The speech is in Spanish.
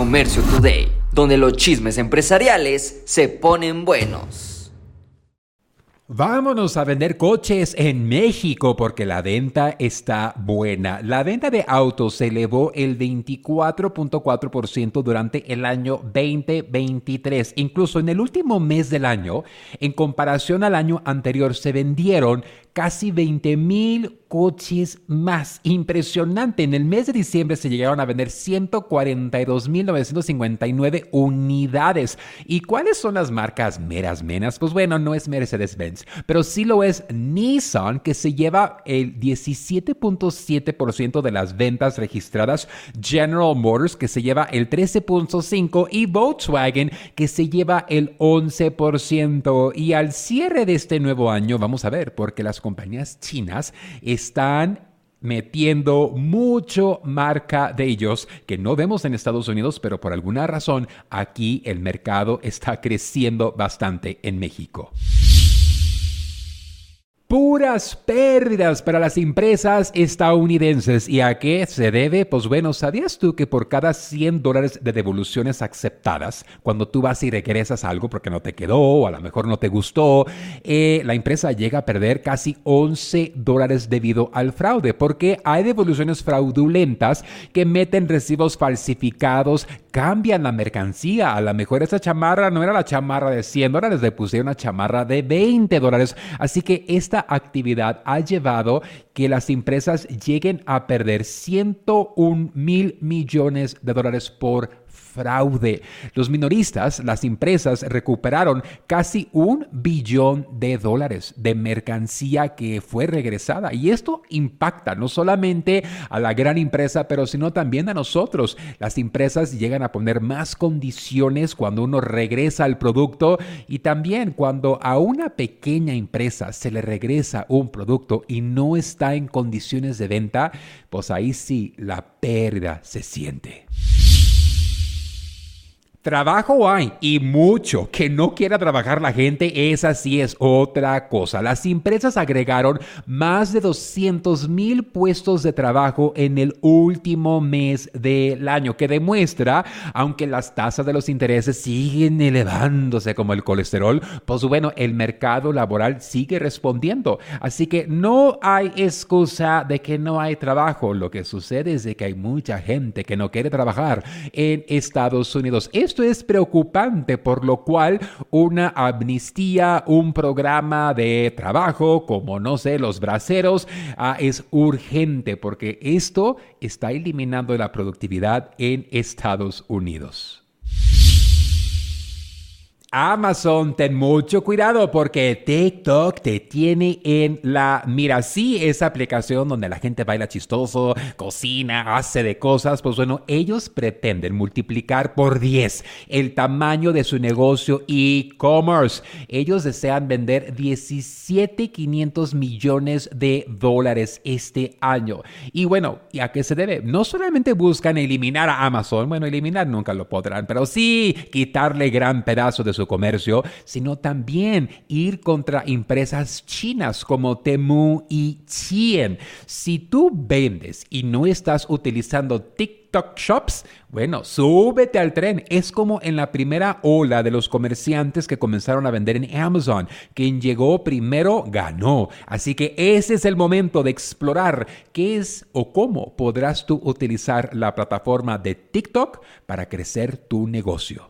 Comercio Today, donde los chismes empresariales se ponen buenos. Vámonos a vender coches en México porque la venta está buena. La venta de autos se elevó el 24.4% durante el año 2023. Incluso en el último mes del año, en comparación al año anterior, se vendieron casi 20 mil coches más. Impresionante. En el mes de diciembre se llegaron a vender 142.959 unidades. ¿Y cuáles son las marcas meras menas? Pues bueno, no es Mercedes-Benz, pero sí lo es Nissan, que se lleva el 17.7% de las ventas registradas, General Motors, que se lleva el 13.5% y Volkswagen, que se lleva el 11%. Y al cierre de este nuevo año, vamos a ver, porque las compañías chinas están metiendo mucho marca de ellos que no vemos en Estados Unidos, pero por alguna razón aquí el mercado está creciendo bastante en México. Pérdidas para las empresas estadounidenses. ¿Y a qué se debe? Pues bueno, ¿sabías tú que por cada 100 dólares de devoluciones aceptadas, cuando tú vas y regresas algo porque no te quedó o a lo mejor no te gustó, eh, la empresa llega a perder casi 11 dólares debido al fraude? Porque hay devoluciones fraudulentas que meten recibos falsificados, cambian la mercancía. A lo mejor esa chamarra no era la chamarra de 100 dólares, le pusieron una chamarra de 20 dólares. Así que esta actividad ha llevado que las empresas lleguen a perder 101 mil millones de dólares por fraude. Los minoristas, las empresas, recuperaron casi un billón de dólares de mercancía que fue regresada. Y esto impacta no solamente a la gran empresa, pero sino también a nosotros. Las empresas llegan a poner más condiciones cuando uno regresa al producto y también cuando a una pequeña empresa se le regresa un producto y no está en condiciones de venta, pues ahí sí la pérdida se siente. Trabajo hay y mucho. Que no quiera trabajar la gente, esa sí es otra cosa. Las empresas agregaron más de 200 mil puestos de trabajo en el último mes del año, que demuestra, aunque las tasas de los intereses siguen elevándose como el colesterol, pues bueno, el mercado laboral sigue respondiendo. Así que no hay excusa de que no hay trabajo. Lo que sucede es de que hay mucha gente que no quiere trabajar en Estados Unidos. Esto es preocupante, por lo cual una amnistía, un programa de trabajo, como no sé, los braceros, ah, es urgente porque esto está eliminando la productividad en Estados Unidos. Amazon, ten mucho cuidado porque TikTok te tiene en la mira. Sí, esa aplicación donde la gente baila chistoso, cocina, hace de cosas, pues bueno, ellos pretenden multiplicar por 10 el tamaño de su negocio e-commerce. Ellos desean vender 17.500 millones de dólares este año. Y bueno, ¿y a qué se debe? No solamente buscan eliminar a Amazon, bueno, eliminar nunca lo podrán, pero sí quitarle gran pedazo de su comercio, sino también ir contra empresas chinas como Temu y Chien. Si tú vendes y no estás utilizando TikTok Shops, bueno, súbete al tren. Es como en la primera ola de los comerciantes que comenzaron a vender en Amazon. Quien llegó primero ganó. Así que ese es el momento de explorar qué es o cómo podrás tú utilizar la plataforma de TikTok para crecer tu negocio.